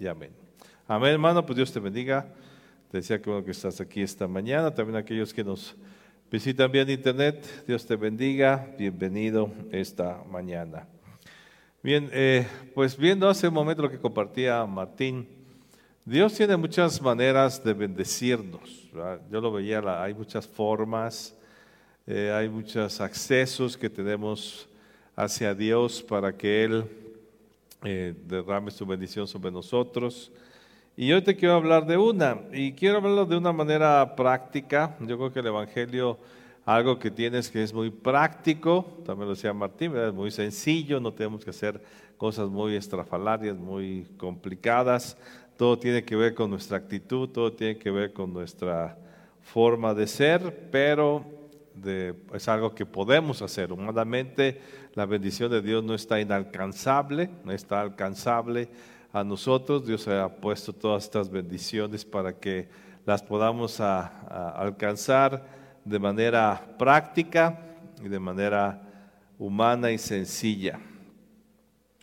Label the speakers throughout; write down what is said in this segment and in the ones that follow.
Speaker 1: y amén. Amén, hermano, pues Dios te bendiga. Te decía que bueno que estás aquí esta mañana. También aquellos que nos visitan vía internet, Dios te bendiga. Bienvenido esta mañana. Bien, eh, pues viendo hace un momento lo que compartía Martín, Dios tiene muchas maneras de bendecirnos. Yo lo veía, hay muchas formas, eh, hay muchos accesos que tenemos hacia Dios para que Él eh, derrame su bendición sobre nosotros. Y hoy te quiero hablar de una, y quiero hablarlo de una manera práctica. Yo creo que el Evangelio, algo que tienes que es muy práctico, también lo decía Martín, es muy sencillo, no tenemos que hacer cosas muy estrafalarias, muy complicadas. Todo tiene que ver con nuestra actitud, todo tiene que ver con nuestra forma de ser, pero es algo que podemos hacer. Humanamente la bendición de Dios no está inalcanzable, no está alcanzable a nosotros. Dios ha puesto todas estas bendiciones para que las podamos alcanzar de manera práctica y de manera humana y sencilla.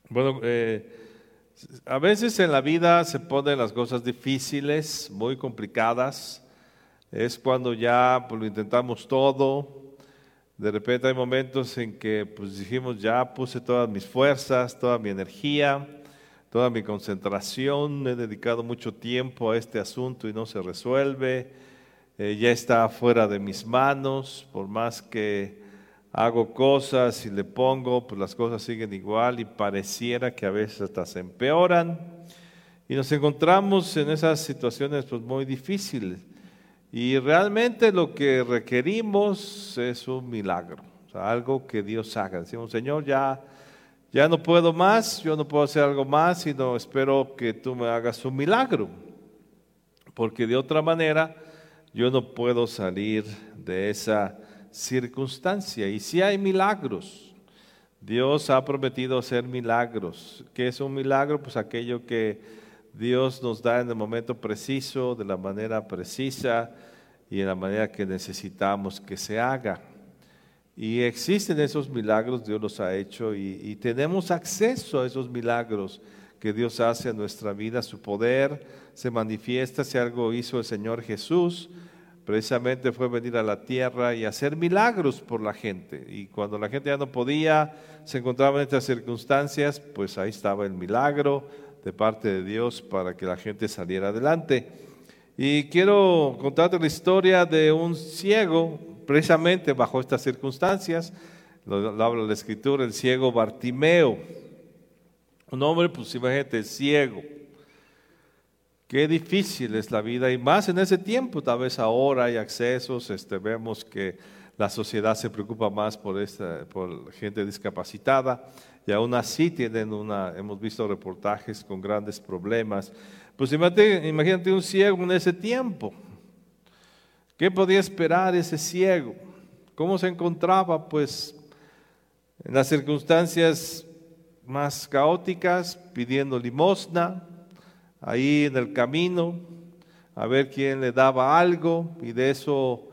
Speaker 1: Bueno, eh, a veces en la vida se ponen las cosas difíciles, muy complicadas es cuando ya pues, lo intentamos todo. De repente hay momentos en que pues dijimos, ya puse todas mis fuerzas, toda mi energía, toda mi concentración, he dedicado mucho tiempo a este asunto y no se resuelve, eh, ya está fuera de mis manos, por más que hago cosas y le pongo, pues las cosas siguen igual y pareciera que a veces hasta se empeoran. Y nos encontramos en esas situaciones pues muy difíciles. Y realmente lo que requerimos es un milagro, algo que Dios haga. Decimos, Señor, ya, ya no puedo más, yo no puedo hacer algo más, sino espero que tú me hagas un milagro. Porque de otra manera yo no puedo salir de esa circunstancia. Y si hay milagros, Dios ha prometido hacer milagros. ¿Qué es un milagro? Pues aquello que Dios nos da en el momento preciso, de la manera precisa y en la manera que necesitamos que se haga. Y existen esos milagros, Dios los ha hecho y, tenemos acceso a esos milagros que Dios hace en nuestra vida. Su poder se manifiesta si algo hizo el Señor Jesús. Precisamente fue venir a la tierra y hacer milagros por la gente. Y cuando la gente ya no podía, se encontraba en estas circunstancias, pues ahí estaba el milagro de parte de Dios para que la gente saliera adelante. Y quiero contarte la historia de un ciego, precisamente bajo estas circunstancias. Lo, habla la escritura, el ciego Bartimeo. Un hombre, pues imagínate, ciego. Qué difícil es la vida y más en ese tiempo, tal vez ahora hay accesos, este, vemos que la sociedad se preocupa más por, esta, por gente discapacitada y aún así tienen una, hemos visto reportajes con grandes problemas. Pues imagínate, un ciego en ese tiempo. ¿Qué podía esperar ese ciego? ¿Cómo se encontraba? Pues en las circunstancias más caóticas, pidiendo limosna, ahí en el camino, a ver quién le daba algo y de eso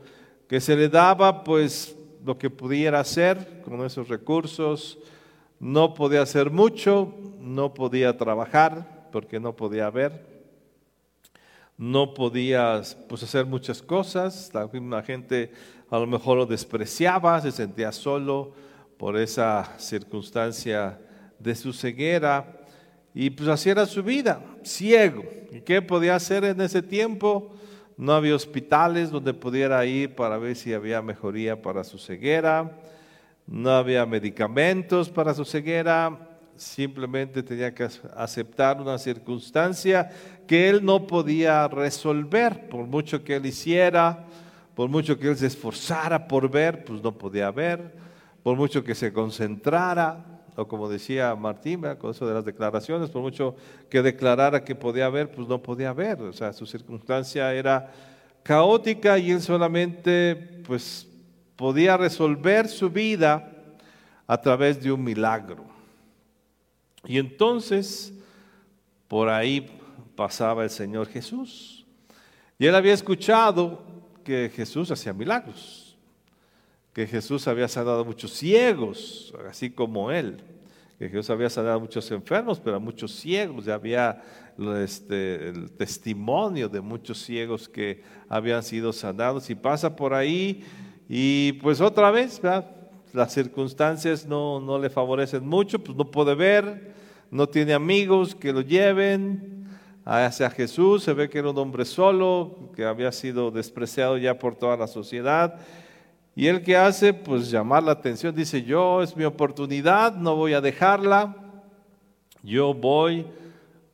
Speaker 1: que se le daba, pues lo que pudiera hacer con esos recursos, no podía hacer mucho, no podía trabajar porque no podía ver, no podía pues, hacer muchas cosas, la gente a lo mejor lo despreciaba, se sentía solo por esa circunstancia de su ceguera y pues así era su vida, ciego. ¿Y qué podía hacer en ese tiempo? No había hospitales donde pudiera ir para ver si había mejoría para su ceguera no había medicamentos para su ceguera, simplemente tenía que aceptar una circunstancia que él no podía resolver, por mucho que él hiciera, por mucho que él se esforzara por ver, pues no podía ver, por mucho que se concentrara, o como decía Martín, con eso de las declaraciones, por mucho que declarara que podía ver, pues no podía ver, o sea, su circunstancia era caótica y él solamente, pues podía resolver su vida a través de un milagro. Y entonces, por ahí pasaba el Señor Jesús. Y él había escuchado que Jesús hacía milagros, que Jesús había sanado a muchos ciegos, así como él, que Jesús había sanado a muchos enfermos, pero a muchos ciegos, ya había este, el testimonio de muchos ciegos que habían sido sanados y pasa por ahí y pues otra vez, las circunstancias no, no le favorecen mucho, pues no puede ver, no tiene amigos que lo lleven hacia Jesús, se ve que era un hombre solo, que había sido despreciado ya por toda la sociedad. Y él que hace, pues llamar la atención, dice, yo es mi oportunidad, no voy a dejarla, yo voy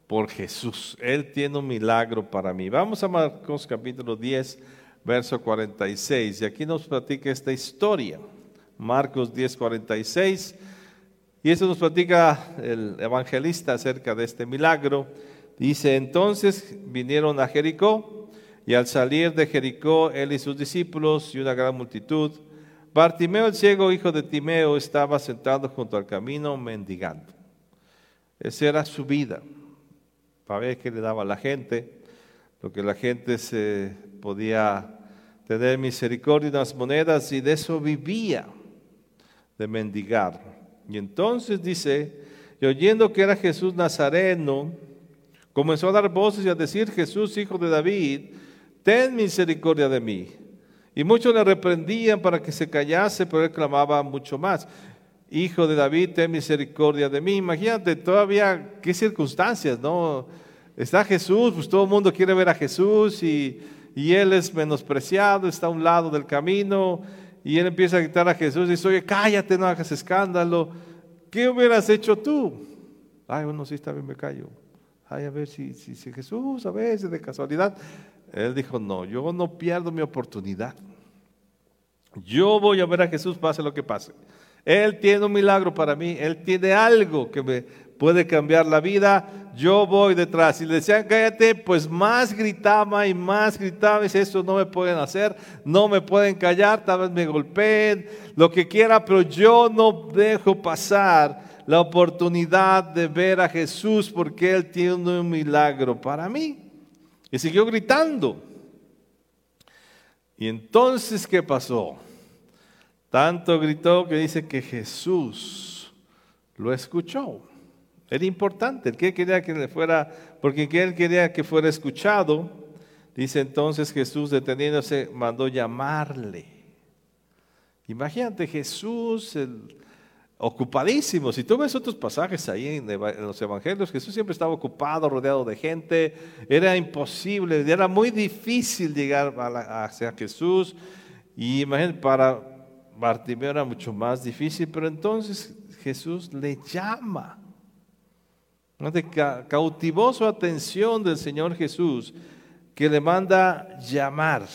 Speaker 1: por Jesús, Él tiene un milagro para mí. Vamos a Marcos capítulo 10, verso 46, y aquí nos platica esta historia, Marcos 10, 46, y eso nos platica el evangelista acerca de este milagro. Dice, entonces vinieron a Jericó, y al salir de Jericó, él y sus discípulos y una gran multitud, Bartimeo el ciego, hijo de Timeo, estaba sentado junto al camino mendigando. Esa era su vida, para ver qué le daba la gente, lo que la gente se podía tener misericordia de las monedas y de eso vivía, de mendigar. Y entonces dice, y oyendo que era Jesús Nazareno, comenzó a dar voces y a decir, Jesús, hijo de David, ten misericordia de mí. Y muchos le reprendían para que se callase, pero él clamaba mucho más. Hijo de David, ten misericordia de mí. Imagínate todavía qué circunstancias, ¿no? Está Jesús, pues todo el mundo quiere ver a Jesús y, y él es menospreciado, está a un lado del camino y él empieza a gritar a Jesús y dice, oye, cállate, no hagas escándalo. ¿Qué hubieras hecho tú? Ay, bueno, sí, está bien, me callo. Ay, a ver si, si, si Jesús a veces de casualidad. Él dijo, no, yo no pierdo mi oportunidad. Yo voy a ver a Jesús pase lo que pase. Él tiene un milagro para mí, Él tiene algo que me puede cambiar la vida, yo voy detrás. Y le decían, cállate, pues más gritaba y más gritaba, y dice, eso no me pueden hacer, no me pueden callar, tal vez me golpeen, lo que quiera, pero yo no dejo pasar la oportunidad de ver a Jesús porque Él tiene un milagro para mí. Y siguió gritando. Y entonces, ¿qué pasó? Tanto gritó que dice que Jesús lo escuchó. Era importante, el que quería que le fuera, porque él quería que fuera escuchado. Dice entonces Jesús deteniéndose, mandó llamarle. Imagínate Jesús, el, ocupadísimo. Si tú ves otros pasajes ahí en, los evangelios, Jesús siempre estaba ocupado, rodeado de gente. Era imposible, era muy difícil llegar a hacia Jesús. Y imagínate, para Bartimeo era mucho más difícil, pero entonces Jesús le llama. Cautivó su atención del Señor Jesús, que le manda llamar.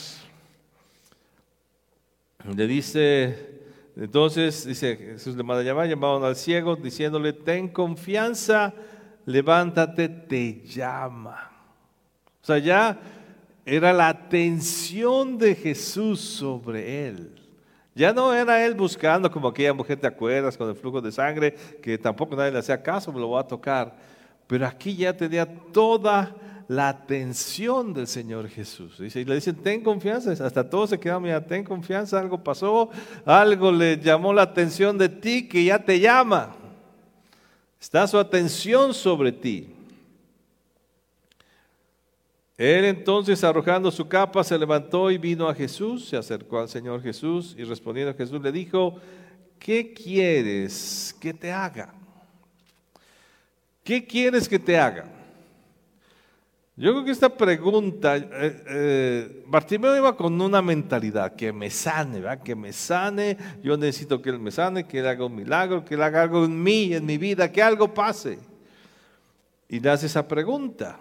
Speaker 1: Le dice, entonces, dice, Jesús le manda llamar, llamaron al ciego diciéndole, ten confianza, levántate, te llama. O sea, ya era la atención de Jesús sobre él. Ya no era él buscando como aquella mujer, ¿te acuerdas? Con el flujo de sangre, que tampoco nadie le hacía caso, me lo voy a tocar. Pero aquí ya tenía toda la atención del Señor Jesús. y le dicen, ten confianza, hasta todos se quedan, mira, ten confianza, algo pasó, algo le llamó la atención de ti que ya te llama. Está su atención sobre ti. Él entonces, arrojando su capa, se levantó y vino a Jesús, se acercó al Señor Jesús y respondiendo a Jesús le dijo, ¿qué quieres que te haga? ¿Qué quieres que te haga? Yo creo que esta pregunta, eh, eh, Bartimeo iba con una mentalidad, que me sane, ¿verdad? que me sane, yo necesito que Él me sane, que Él haga un milagro, que Él haga algo en mí, en mi vida, que algo pase. Y le hace esa pregunta.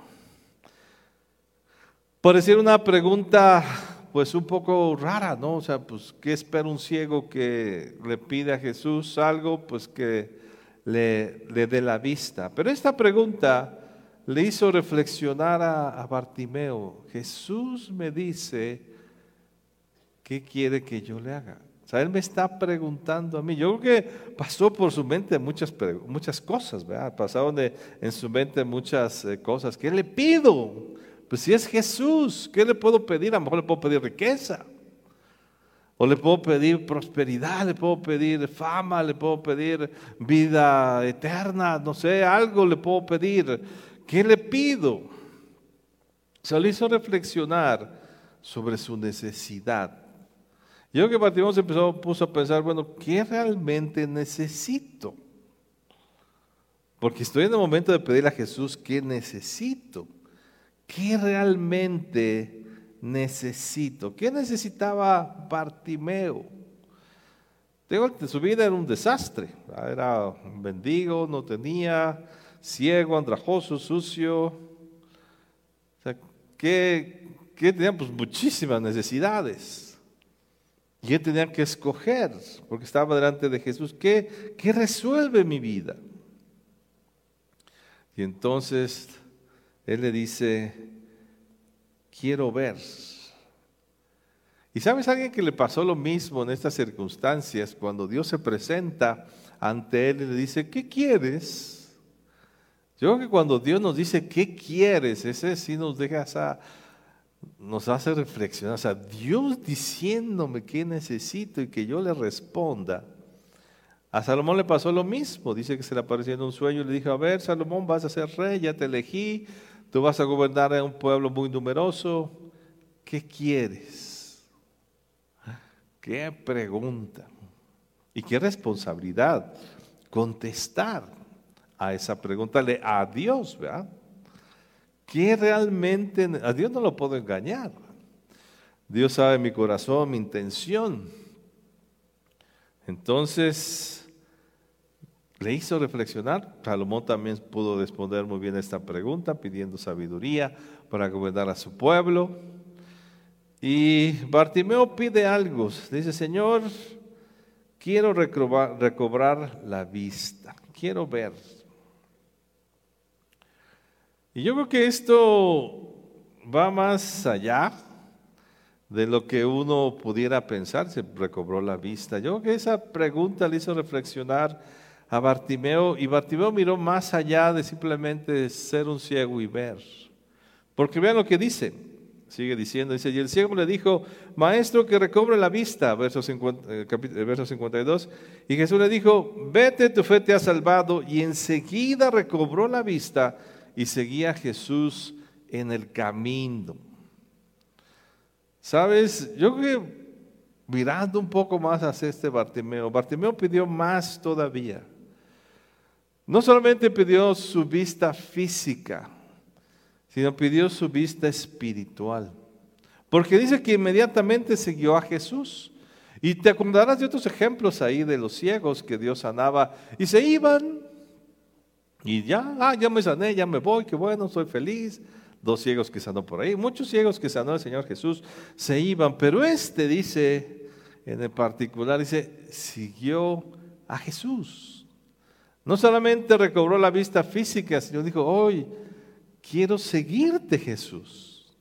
Speaker 1: Por decir una pregunta, pues un poco rara, ¿no? O sea, pues, ¿qué espera un ciego que le pide a Jesús algo? Pues que le, le dé la vista. Pero esta pregunta le hizo reflexionar a, Bartimeo, Jesús me dice, ¿qué quiere que yo le haga? O sea, él me está preguntando a mí. Yo creo que pasó por su mente muchas, muchas cosas, ¿verdad? Pasaron en su mente muchas eh, cosas. ¿Qué le pido? Pues si es Jesús, ¿qué le puedo pedir? A lo mejor le puedo pedir riqueza. O le puedo pedir prosperidad, le puedo pedir fama, le puedo pedir vida eterna, no sé, algo le puedo pedir. ¿Qué le pido? Se lo hizo reflexionar sobre su necesidad. Yo que partimos empezó, puso a pensar, bueno, ¿qué realmente necesito? Porque estoy en el momento de pedirle a Jesús qué necesito. ¿Qué realmente necesito? ¿Qué necesitaba Bartimeo? su vida era un desastre. Era un mendigo, no tenía, ciego, andrajoso, sucio. O sea, ¿qué, tenía? Pues muchísimas necesidades. Y él tenía que escoger, porque estaba delante de Jesús, ¿qué, qué resuelve mi vida? Y entonces él le dice, quiero ver. Y sabes alguien que le pasó lo mismo en estas circunstancias, cuando Dios se presenta ante él y le dice, ¿qué quieres? Yo creo que cuando Dios nos dice, ¿qué quieres? Ese sí nos deja esa, nos hace reflexionar. O sea, Dios diciéndome qué necesito y que yo le responda. A Salomón le pasó lo mismo. Dice que se le apareció en un sueño y le dijo, a ver, Salomón, vas a ser rey, ya te elegí, tú vas a gobernar en un pueblo muy numeroso. ¿Qué quieres? ¿Qué pregunta? ¿Y qué responsabilidad? Contestar a esa pregunta a Dios, ¿verdad? ¿Qué realmente? A Dios no lo puedo engañar. Dios sabe mi corazón, mi intención. Entonces, le hizo reflexionar. Salomón también pudo responder muy bien a esta pregunta, pidiendo sabiduría para gobernar a su pueblo. Y Bartimeo pide algo. Dice, Señor, quiero recobrar, recobrar la vista, quiero ver. Y yo creo que esto va más allá de lo que uno pudiera pensar, se recobró la vista. Yo creo que esa pregunta le hizo reflexionar a Bartimeo y Bartimeo miró más allá de simplemente ser un ciego y ver. Porque vean lo que dice, sigue diciendo, dice, y el ciego le dijo, maestro que recobre la vista, verso, 52, eh, y Jesús le dijo, vete, tu fe te ha salvado, y enseguida recobró la vista y seguía a Jesús en el camino. Sabes, yo creo que mirando un poco más hacia este Bartimeo, Bartimeo pidió más todavía. No solamente pidió su vista física, sino pidió su vista espiritual. Porque dice que inmediatamente siguió a Jesús. Y te acordarás de otros ejemplos ahí de los ciegos que Dios sanaba y se iban. Y ya, ah, ya me sané, ya me voy, qué bueno, soy feliz. Dos ciegos que sanó por ahí, muchos ciegos que sanó el Señor Jesús se iban, pero este dice, en el particular, dice, siguió a Jesús. No solamente recobró la vista física, sino dijo, hoy quiero seguirte Jesús.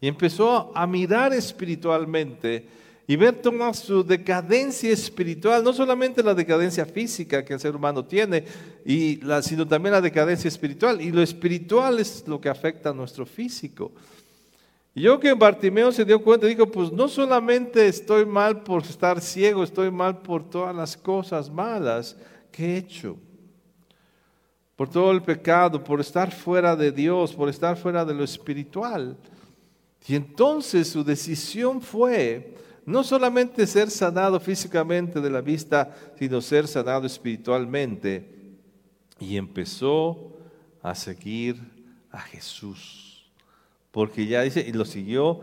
Speaker 1: Y empezó a mirar espiritualmente y ver toda su decadencia espiritual, no solamente la decadencia física que el ser humano tiene, y la, sino también la decadencia espiritual. Y lo espiritual es lo que afecta a nuestro físico. Y yo que Bartimeo se dio cuenta, dijo, pues no solamente estoy mal por estar ciego, estoy mal por todas las cosas malas, ¿Qué he hecho? Por todo el pecado, por estar fuera de Dios, por estar fuera de lo espiritual. Y entonces su decisión fue no solamente ser sanado físicamente de la vista, sino ser sanado espiritualmente. Y empezó a seguir a Jesús. Porque ya dice, y lo siguió,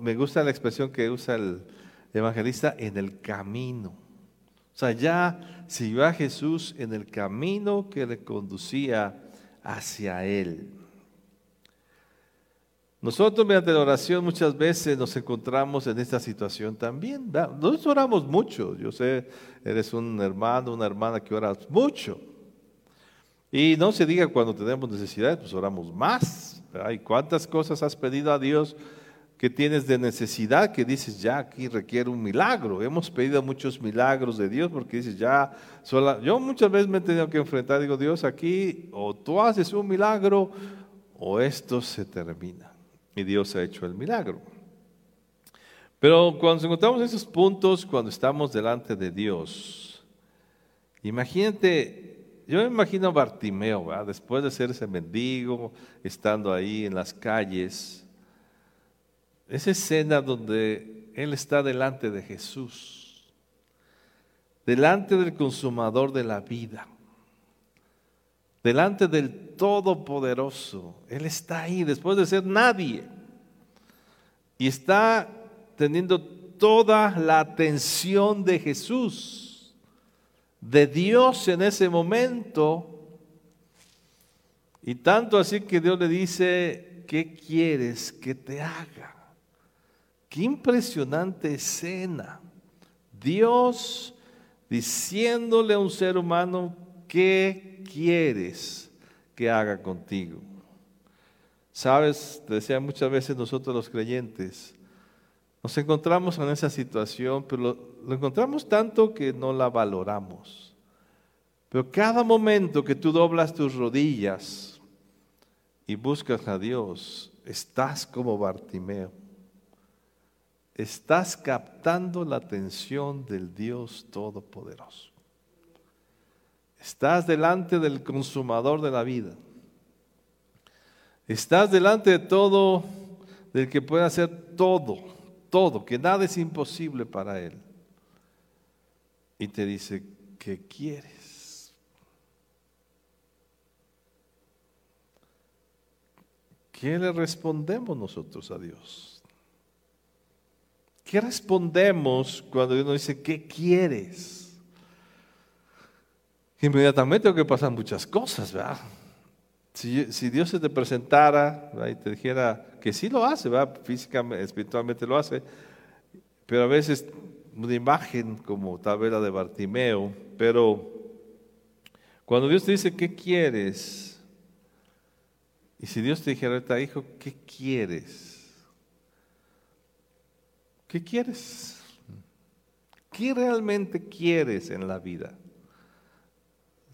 Speaker 1: me gusta la expresión que usa el evangelista, en el camino. O sea, ya siguió a Jesús en el camino que le conducía hacia Él. Nosotros mediante la oración muchas veces nos encontramos en esta situación también. Nosotros oramos mucho. Yo sé, eres un hermano, una hermana que ora mucho. Y no se diga cuando tenemos necesidades, pues oramos más. ¿Y cuántas cosas has pedido a Dios que tienes de necesidad que dices, ya aquí requiere un milagro. Hemos pedido muchos milagros de Dios porque dices, ya, yo muchas veces me he tenido que enfrentar, digo, Dios, aquí o tú haces un milagro o esto se termina. Y Dios ha hecho el milagro. Pero cuando nos encontramos en esos puntos, cuando estamos delante de Dios, imagínate, yo me imagino a Bartimeo, después de ser ese mendigo, estando ahí en las calles, esa escena donde él está delante de Jesús, delante del consumador de la vida, delante del Todopoderoso. Él está ahí después de ser nadie. Y está teniendo toda la atención de Jesús, de Dios en ese momento. Y tanto así que Dios le dice, ¿qué quieres que te haga? Qué impresionante escena. Dios diciéndole a un ser humano, ¿qué quieres que haga contigo? Sabes, te decía muchas veces nosotros los creyentes, nos encontramos en esa situación, pero lo, encontramos tanto que no la valoramos. Pero cada momento que tú doblas tus rodillas y buscas a Dios, estás como Bartimeo. Estás captando la atención del Dios Todopoderoso. Estás delante del consumador de la vida. Estás delante de todo, del que puede hacer todo todo, que nada es imposible para Él. Y te dice, ¿qué quieres? ¿Qué le respondemos nosotros a Dios? ¿Qué respondemos cuando Dios nos dice, ¿qué quieres? Inmediatamente tengo que pasar muchas cosas, ¿verdad? Si, Dios se te presentara y te dijera que sí lo hace, físicamente, espiritualmente lo hace, pero a veces una imagen como tal de Bartimeo, pero cuando Dios te dice, ¿qué quieres? Y si Dios te dijera, hijo, ¿qué quieres? ¿Qué quieres? ¿Qué realmente quieres en la vida?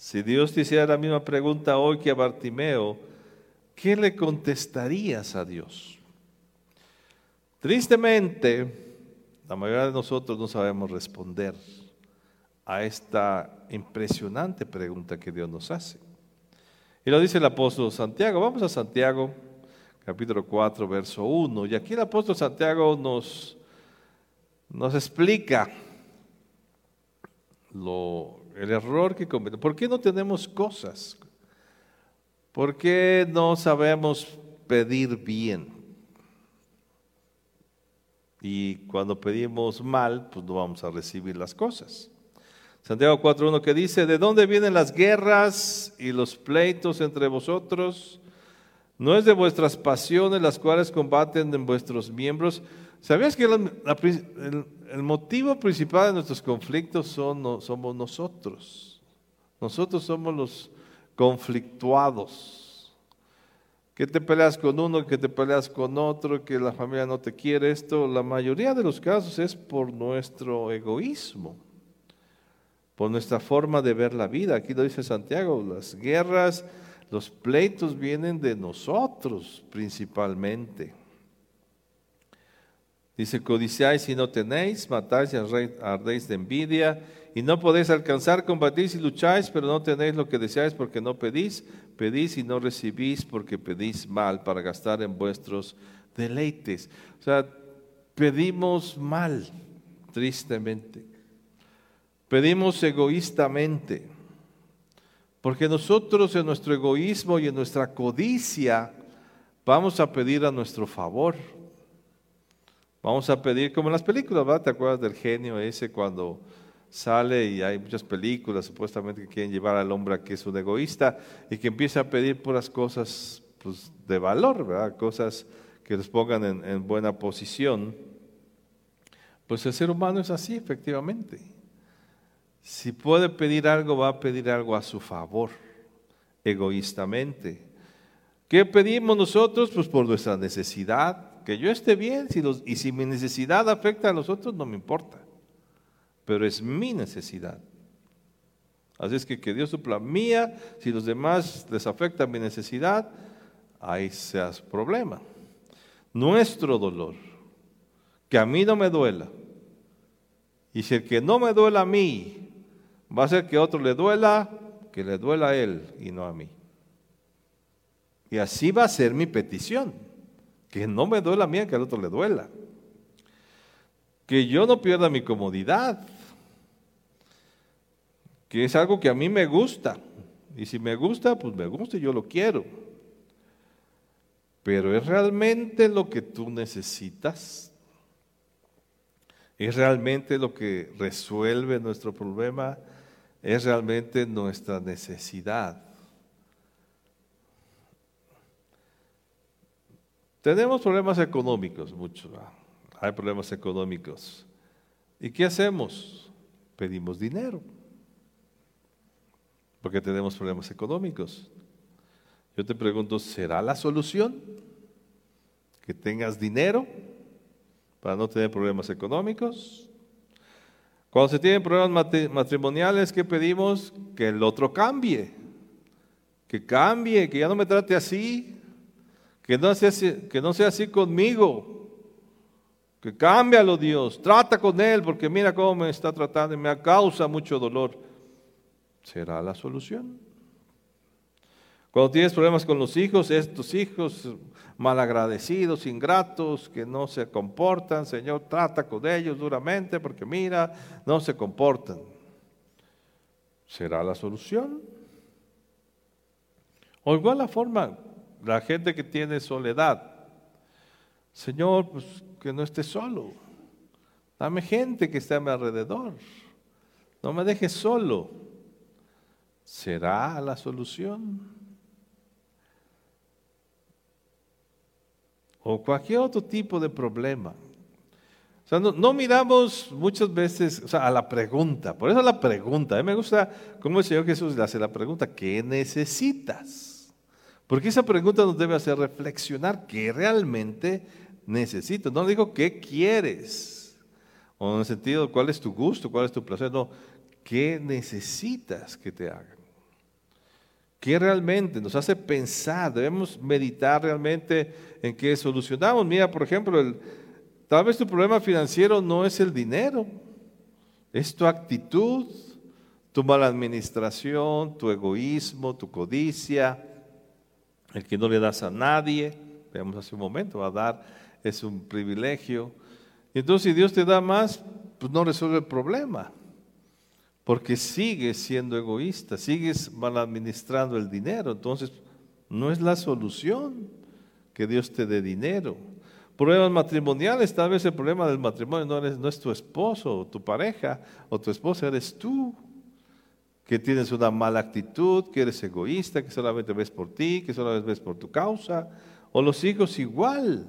Speaker 1: Si Dios te hiciera la misma pregunta hoy que a Bartimeo, ¿qué le contestarías a Dios? Tristemente, la mayoría de nosotros no sabemos responder a esta impresionante pregunta que Dios nos hace. Y lo dice el apóstol Santiago. Vamos a Santiago, capítulo 4, verso 1. Y aquí el apóstol Santiago nos, nos explica lo, el error que cometemos. ¿Por qué no tenemos cosas? ¿Por qué no sabemos pedir bien? Y cuando pedimos mal, pues no vamos a recibir las cosas. Santiago 4.1 que dice, ¿de dónde vienen las guerras y los pleitos entre vosotros? ¿No es de vuestras pasiones las cuales combaten en vuestros miembros? ¿Sabías que el, motivo principal de nuestros conflictos son, somos nosotros? Nosotros somos los conflictuados. Que te peleas con uno, que te peleas con otro, que la familia no te quiere esto. La mayoría de los casos es por nuestro egoísmo, por nuestra forma de ver la vida. Aquí lo dice Santiago, las guerras, los pleitos vienen de nosotros principalmente. Dice, codiciáis y no tenéis, matáis y ardéis de envidia, y no podéis alcanzar, combatís y lucháis, pero no tenéis lo que deseáis porque no pedís, pedís y no recibís porque pedís mal para gastar en vuestros deleites. O sea, pedimos mal, tristemente. Pedimos egoístamente, porque nosotros en nuestro egoísmo y en nuestra codicia vamos a pedir a nuestro favor Vamos a pedir, como en las películas, ¿verdad? ¿Te acuerdas del genio ese cuando sale y hay muchas películas supuestamente que quieren llevar al hombre que es un egoísta y que empieza a pedir puras cosas pues, de valor, ¿verdad? Cosas que les pongan en, en buena posición. Pues el ser humano es así, efectivamente. Si puede pedir algo, va a pedir algo a su favor, egoístamente. ¿Qué pedimos nosotros? Pues por nuestra necesidad, que yo esté bien y si mi necesidad afecta a los otros, no me importa. Pero es mi necesidad. Así es que que Dios supla mía, si los demás les afecta mi necesidad, ahí seas problema. Nuestro dolor. que a mí no me duela. Y si el que no me duela a mí va a ser que otro le duela, que le duela a él y no a mí. Y así va a ser mi petición, que no me duela a mí, que al otro le duela. Que yo no pierda mi comodidad, que es algo que a mí me gusta. Y si me gusta, pues me gusta y yo lo quiero. Pero es realmente lo que tú necesitas. Es realmente lo que resuelve nuestro problema. Es realmente nuestra necesidad. Tenemos problemas económicos, muchos. Hay problemas económicos. ¿Y qué hacemos? Pedimos dinero. Porque tenemos problemas económicos. Yo te pregunto, ¿será la solución que tengas dinero para no tener problemas económicos? Cuando se tienen problemas matrimoniales, ¿qué pedimos? Que el otro cambie. Que cambie, que ya no me trate así, que no sea que no sea así conmigo. Que cámbialo Dios, trata con él porque mira cómo me está tratando y me causa mucho dolor. ¿Será la solución? Cuando tienes problemas con los hijos, estos hijos malagradecidos, ingratos, que no se comportan, Señor, trata con ellos duramente porque mira, no se comportan. ¿Será la solución? O igual la forma, la gente que tiene soledad. Señor, pues que no esté solo. Dame gente que esté a mi alrededor. No me dejes solo. ¿Será la solución? O cualquier otro tipo de problema. O sea, no, miramos muchas veces a la pregunta. Por eso la pregunta. A mí me gusta cómo el Señor Jesús le hace la pregunta, ¿qué necesitas? Porque esa pregunta nos debe hacer reflexionar qué realmente necesito. No digo qué quieres, o en el sentido cuál es tu gusto, cuál es tu placer. No, qué necesitas que te hagan. ¿Qué realmente nos hace pensar? Debemos meditar realmente en qué solucionamos. Mira, por ejemplo, tal vez tu problema financiero no es el dinero, es tu actitud, tu mala administración, tu egoísmo, tu codicia el que no le das a nadie, veamos hace un momento, a dar es un privilegio. Y entonces si Dios te da más, pues no resuelve el problema. Porque sigues siendo egoísta, sigues mal administrando el dinero. Entonces no es la solución que Dios te dé dinero. Problemas matrimoniales, tal vez el problema del matrimonio no, no es tu esposo o tu pareja o tu esposa, eres tú que tienes una mala actitud, que eres egoísta, que solamente ves por ti, que solamente ves por tu causa, o los hijos igual.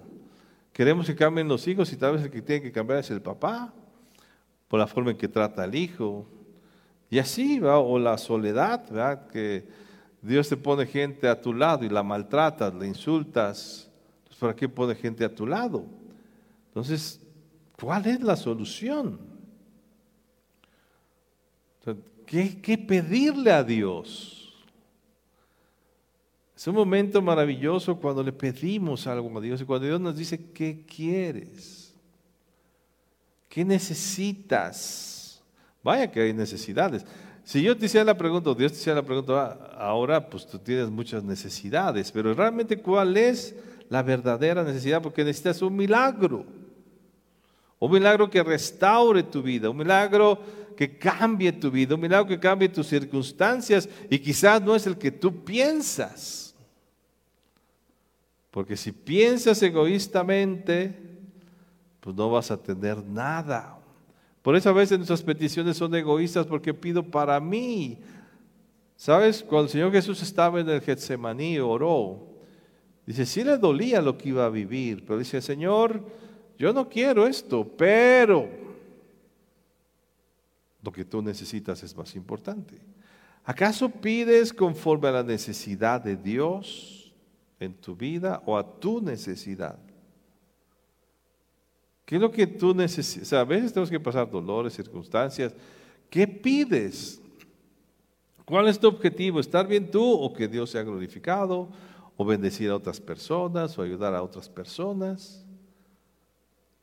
Speaker 1: Queremos que cambien los hijos y tal vez el que tiene que cambiar es el papá, por la forma en que trata al hijo. Y así, ¿va? o la soledad, ¿verdad? que Dios te pone gente a tu lado y la maltratas, la insultas. Entonces, ¿para qué pone gente a tu lado? Entonces, ¿cuál es la solución? ¿Qué, pedirle a Dios? Es un momento maravilloso cuando le pedimos algo a Dios y cuando Dios nos dice, ¿qué quieres? ¿Qué necesitas? Vaya que hay necesidades. Si yo te hiciera la pregunta, Dios te hiciera la pregunta, ah, ahora pues tú tienes muchas necesidades, pero realmente cuál es la verdadera necesidad, porque necesitas un milagro. Un milagro que restaure tu vida, un milagro que cambie tu vida, un milagro que cambie tus circunstancias y quizás no es el que tú piensas. Porque si piensas egoístamente, pues no vas a tener nada. Por eso a veces nuestras peticiones son egoístas porque pido para mí. ¿Sabes? Cuando el Señor Jesús estaba en el Getsemaní, oró. Dice, sí le dolía lo que iba a vivir, pero dice, Señor, yo no quiero esto, pero lo que tú necesitas es más importante. ¿Acaso pides conforme a la necesidad de Dios en tu vida o a tu necesidad? ¿Qué es lo que tú necesitas? a veces tenemos que pasar dolores, circunstancias. ¿Qué pides? ¿Cuál es tu objetivo? ¿Estar bien tú o que Dios sea glorificado? ¿O bendecir a otras personas o ayudar a otras personas?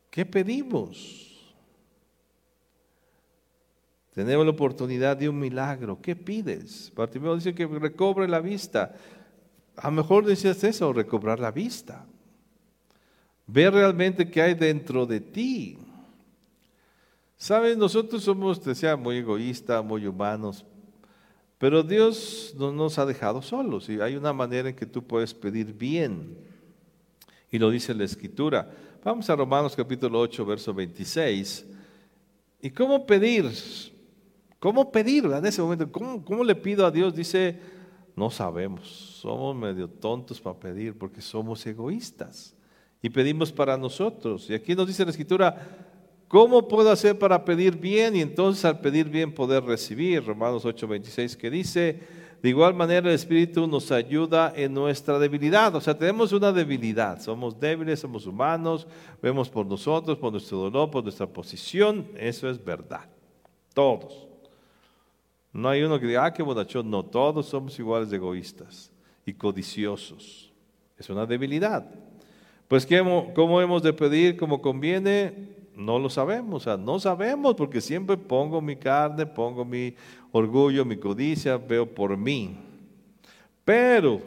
Speaker 1: ¿Qué pedimos? Tenemos la oportunidad de un milagro. ¿Qué pides? Bartimeo dice que recobre la vista. A lo mejor decías eso, recobrar la vista. Ver realmente qué hay dentro de ti. Sabes, nosotros somos, decía, muy egoístas, muy humanos, pero Dios no nos ha dejado solos y hay una manera en que tú puedes pedir bien. Y lo dice la Escritura. Vamos a Romanos capítulo 8, verso 26. ¿Y cómo pedir? ¿Cómo pedir en ese momento? ¿Cómo, ¿Cómo le pido a Dios? Dice, no sabemos. Somos medio tontos para pedir porque somos egoístas. Y pedimos para nosotros. Y aquí nos dice la Escritura, ¿Cómo puedo hacer para pedir bien y entonces al pedir bien poder recibir? Romanos 8:26 que dice, de igual manera el Espíritu nos ayuda en nuestra debilidad. O sea, tenemos una debilidad, somos débiles, somos humanos, vemos por nosotros, por nuestro dolor, por nuestra posición. Eso es verdad. Todos. No hay uno que diga, ah, qué bonachón. No, todos somos iguales de egoístas y codiciosos. Es una debilidad. Pues, ¿cómo hemos de pedir como conviene? No lo sabemos, o sea, no sabemos porque siempre pongo mi carne, pongo mi orgullo, mi codicia, veo por mí. Pero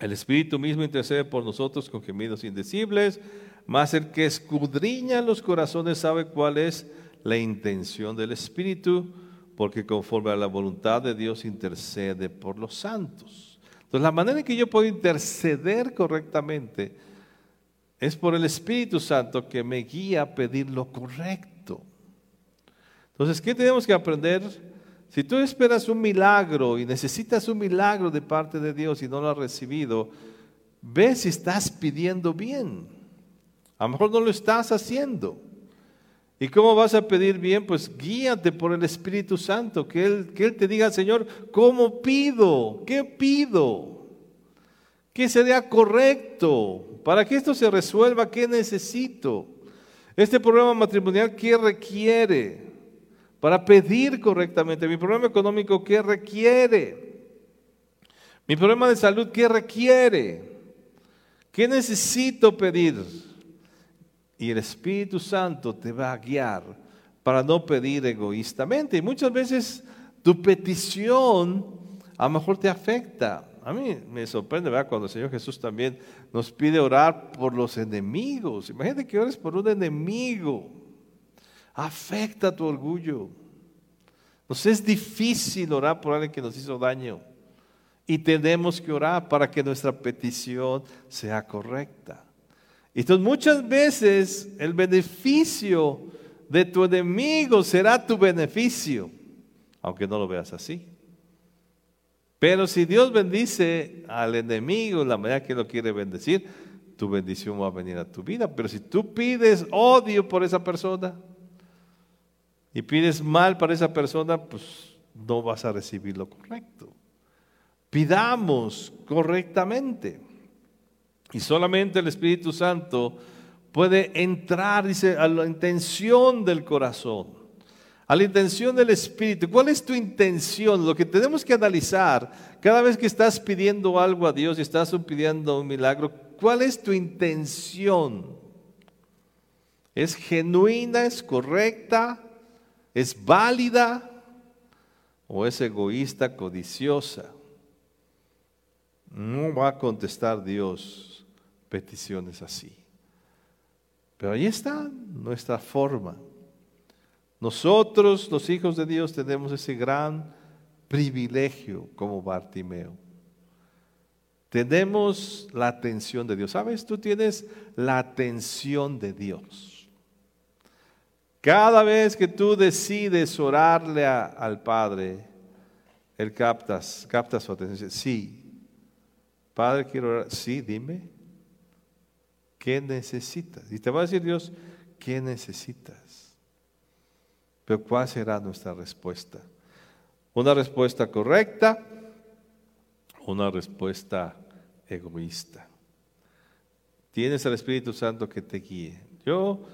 Speaker 1: el Espíritu mismo intercede por nosotros con gemidos indecibles, mas el que escudriña los corazones sabe cuál es la intención del Espíritu, porque conforme a la voluntad de Dios intercede por los santos. Entonces, la manera en que yo puedo interceder correctamente es por el Espíritu Santo que me guía a pedir lo correcto. Entonces, ¿qué tenemos que aprender? Si tú esperas un milagro y necesitas un milagro de parte de Dios y no lo has recibido, ve si estás pidiendo bien. A lo mejor no lo estás haciendo. ¿Y cómo vas a pedir bien? Pues guíate por el Espíritu Santo, que Él, que Él te diga, Señor, ¿cómo pido? ¿Qué pido? ¿Qué sería correcto? Para que esto se resuelva, ¿qué necesito? Este problema matrimonial, ¿qué requiere? Para pedir correctamente. Mi problema económico, ¿qué requiere? Mi problema de salud, ¿qué requiere? ¿Qué necesito pedir? Y el Espíritu Santo te va a guiar para no pedir egoístamente. Y muchas veces tu petición a lo mejor te afecta. A mí me sorprende ¿verdad? cuando el Señor Jesús también nos pide orar por los enemigos. Imagínate que ores por un enemigo. Afecta tu orgullo. Nos es difícil orar por alguien que nos hizo daño. Y tenemos que orar para que nuestra petición sea correcta. Entonces muchas veces el beneficio de tu enemigo será tu beneficio, aunque no lo veas así. Pero si Dios bendice al enemigo la manera que lo quiere bendecir, tu bendición va a venir a tu vida. Pero si tú pides odio por esa persona y pides mal para esa persona, pues no vas a recibir lo correcto. Pidamos correctamente. Y solamente el Espíritu Santo puede entrar, dice, a la intención del corazón a la intención del Espíritu. ¿Cuál es tu intención? Lo que tenemos que analizar cada vez que estás pidiendo algo a Dios y estás pidiendo un milagro, ¿cuál es tu intención? ¿Es genuina? ¿Es correcta? ¿Es válida? ¿O es egoísta, codiciosa? No va a contestar Dios peticiones así. Pero ahí está nuestra forma. Nosotros, los hijos de Dios, tenemos ese gran privilegio como Bartimeo. Tenemos la atención de Dios. ¿Sabes? Tú tienes la atención de Dios. Cada vez que tú decides orarle al Padre, Él captas, capta su atención. Sí, Padre, quiero orar. Sí, dime. ¿Qué necesitas? Y te va a decir Dios, ¿qué necesitas? Pero ¿cuál será nuestra respuesta? ¿Una respuesta correcta? ¿Una respuesta egoísta? Tienes al Espíritu Santo que te guíe. Yo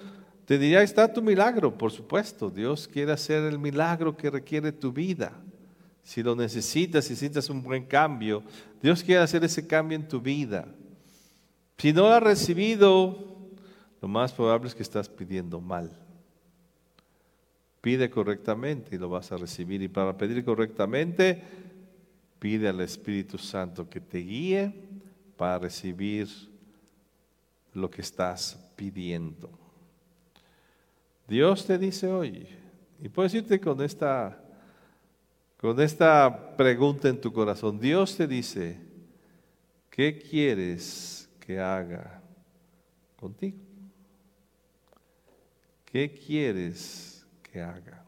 Speaker 1: te diría, está tu milagro, por supuesto. Dios quiere hacer el milagro que requiere tu vida. Si lo necesitas, si necesitas un buen cambio, Dios quiere hacer ese cambio en tu vida. Si no lo has recibido, lo más probable es que estás pidiendo mal. Pide correctamente y lo vas a recibir. Y para pedir correctamente, pide al Espíritu Santo que te guíe para recibir lo que estás pidiendo. Dios te dice hoy, y puedes irte con esta, con esta pregunta en tu corazón. Dios te dice, ¿qué quieres que haga contigo? ¿Qué quieres que haga?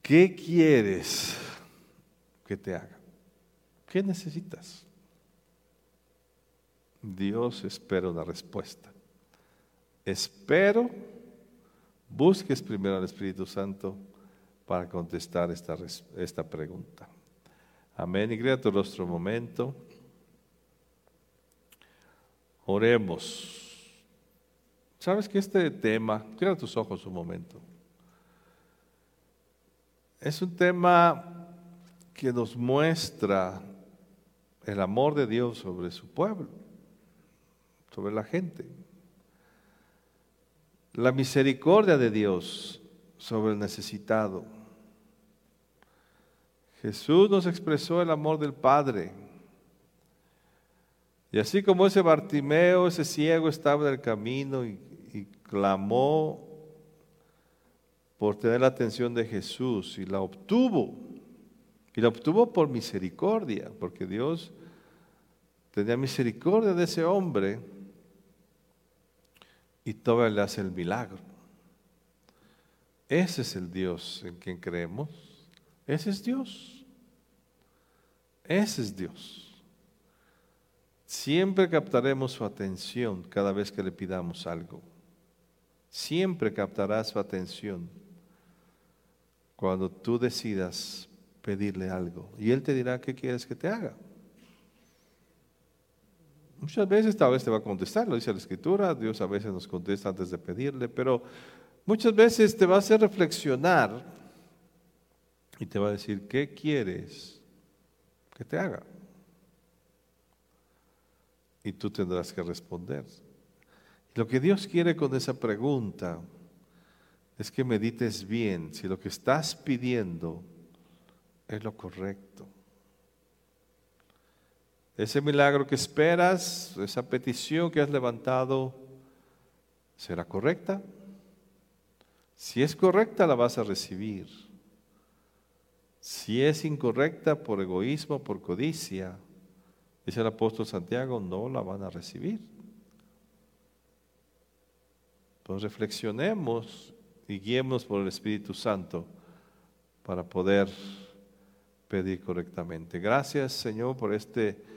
Speaker 1: ¿Qué quieres que te haga? ¿Qué necesitas? Dios espera una respuesta. Espero, busques primero al Espíritu Santo para contestar esta, esta pregunta. Amén. Y crea tu rostro un momento. Oremos. Sabes que este tema, cierra tus ojos un momento. Es un tema que nos muestra el amor de Dios sobre su pueblo, sobre la gente. La misericordia de Dios sobre el necesitado. Jesús nos expresó el amor del Padre. Y así como ese Bartimeo, ese ciego estaba en el camino y y clamó por tener la atención de Jesús y la obtuvo. Y la obtuvo por misericordia, porque Dios tenía misericordia de ese hombre y todavía le hace el milagro. Ese es el Dios en quien creemos. Ese es Dios. Ese es Dios. Siempre captaremos su atención cada vez que le pidamos algo siempre captará su atención cuando tú decidas pedirle algo. Y Él te dirá, ¿qué quieres que te haga? Muchas veces tal vez te va a contestar, lo dice la Escritura, Dios a veces nos contesta antes de pedirle, pero muchas veces te va a hacer reflexionar y te va a decir, ¿qué quieres que te haga? Y tú tendrás que responder. Lo que Dios quiere con esa pregunta es que medites bien si lo que estás pidiendo es lo correcto. Ese milagro que esperas, esa petición que has levantado, ¿será correcta? Si es correcta, la vas a recibir. Si es incorrecta por egoísmo, por codicia, dice el apóstol Santiago, no la van a recibir. Pues reflexionemos y guiemos por el Espíritu Santo para poder pedir correctamente. Gracias, Señor, por este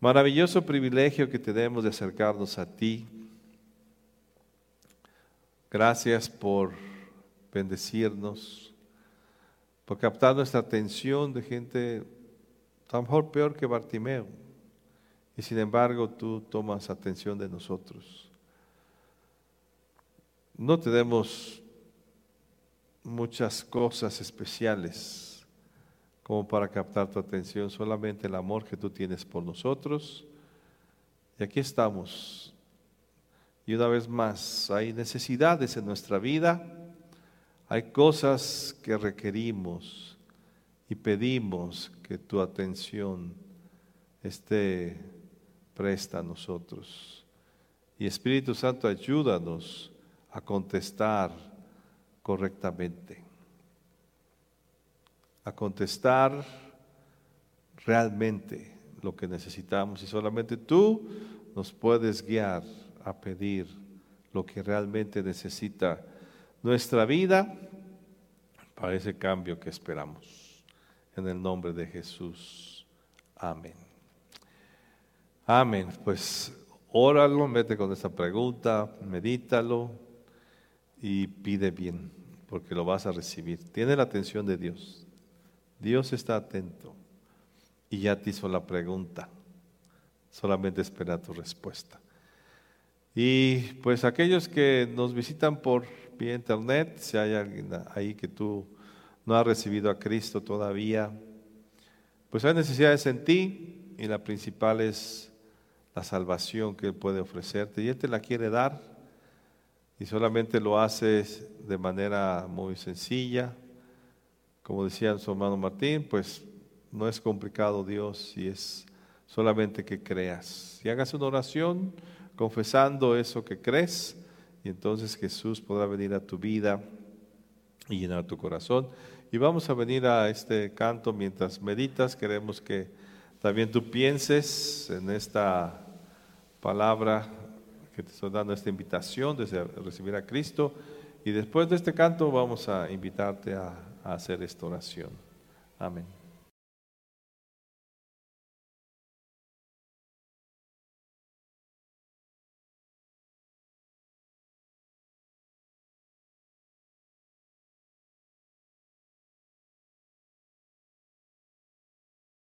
Speaker 1: maravilloso privilegio que tenemos de acercarnos a ti. Gracias por bendecirnos, por captar nuestra atención de gente tan mejor peor que Bartimeo. Y sin embargo, tú tomas atención de nosotros. No tenemos muchas cosas especiales como para captar tu atención, solamente el amor que tú tienes por nosotros. Y aquí estamos. Y una vez más, hay necesidades en nuestra vida, hay cosas que requerimos y pedimos que tu atención esté presta a nosotros. Y Espíritu Santo, ayúdanos a contestar correctamente, a contestar realmente lo que necesitamos y solamente tú nos puedes guiar a pedir lo que realmente necesita nuestra vida para ese cambio que esperamos. En el nombre de Jesús. Amén. Amén. Pues óralo, mete con esta pregunta, medítalo y pide bien, porque lo vas a recibir. Tiene la atención de Dios. Dios está atento y ya te hizo la pregunta. Solamente espera tu respuesta. Y pues aquellos que nos visitan por vía internet, si hay alguien ahí que tú no has recibido a Cristo todavía, pues hay necesidades en ti y la principal es la salvación que Él puede ofrecerte y Él te la quiere dar y solamente lo haces de manera muy sencilla. Como decía su hermano Martín, pues no es complicado Dios y es solamente que creas. Y hagas una oración confesando eso que crees y entonces Jesús podrá venir a tu vida y llenar tu corazón. Y vamos a venir a este canto mientras meditas. Queremos que también tú pienses en esta palabra que te estoy dando, esta invitación de recibir a Cristo. Y después de este canto vamos a invitarte a, hacer esta oración. Amén.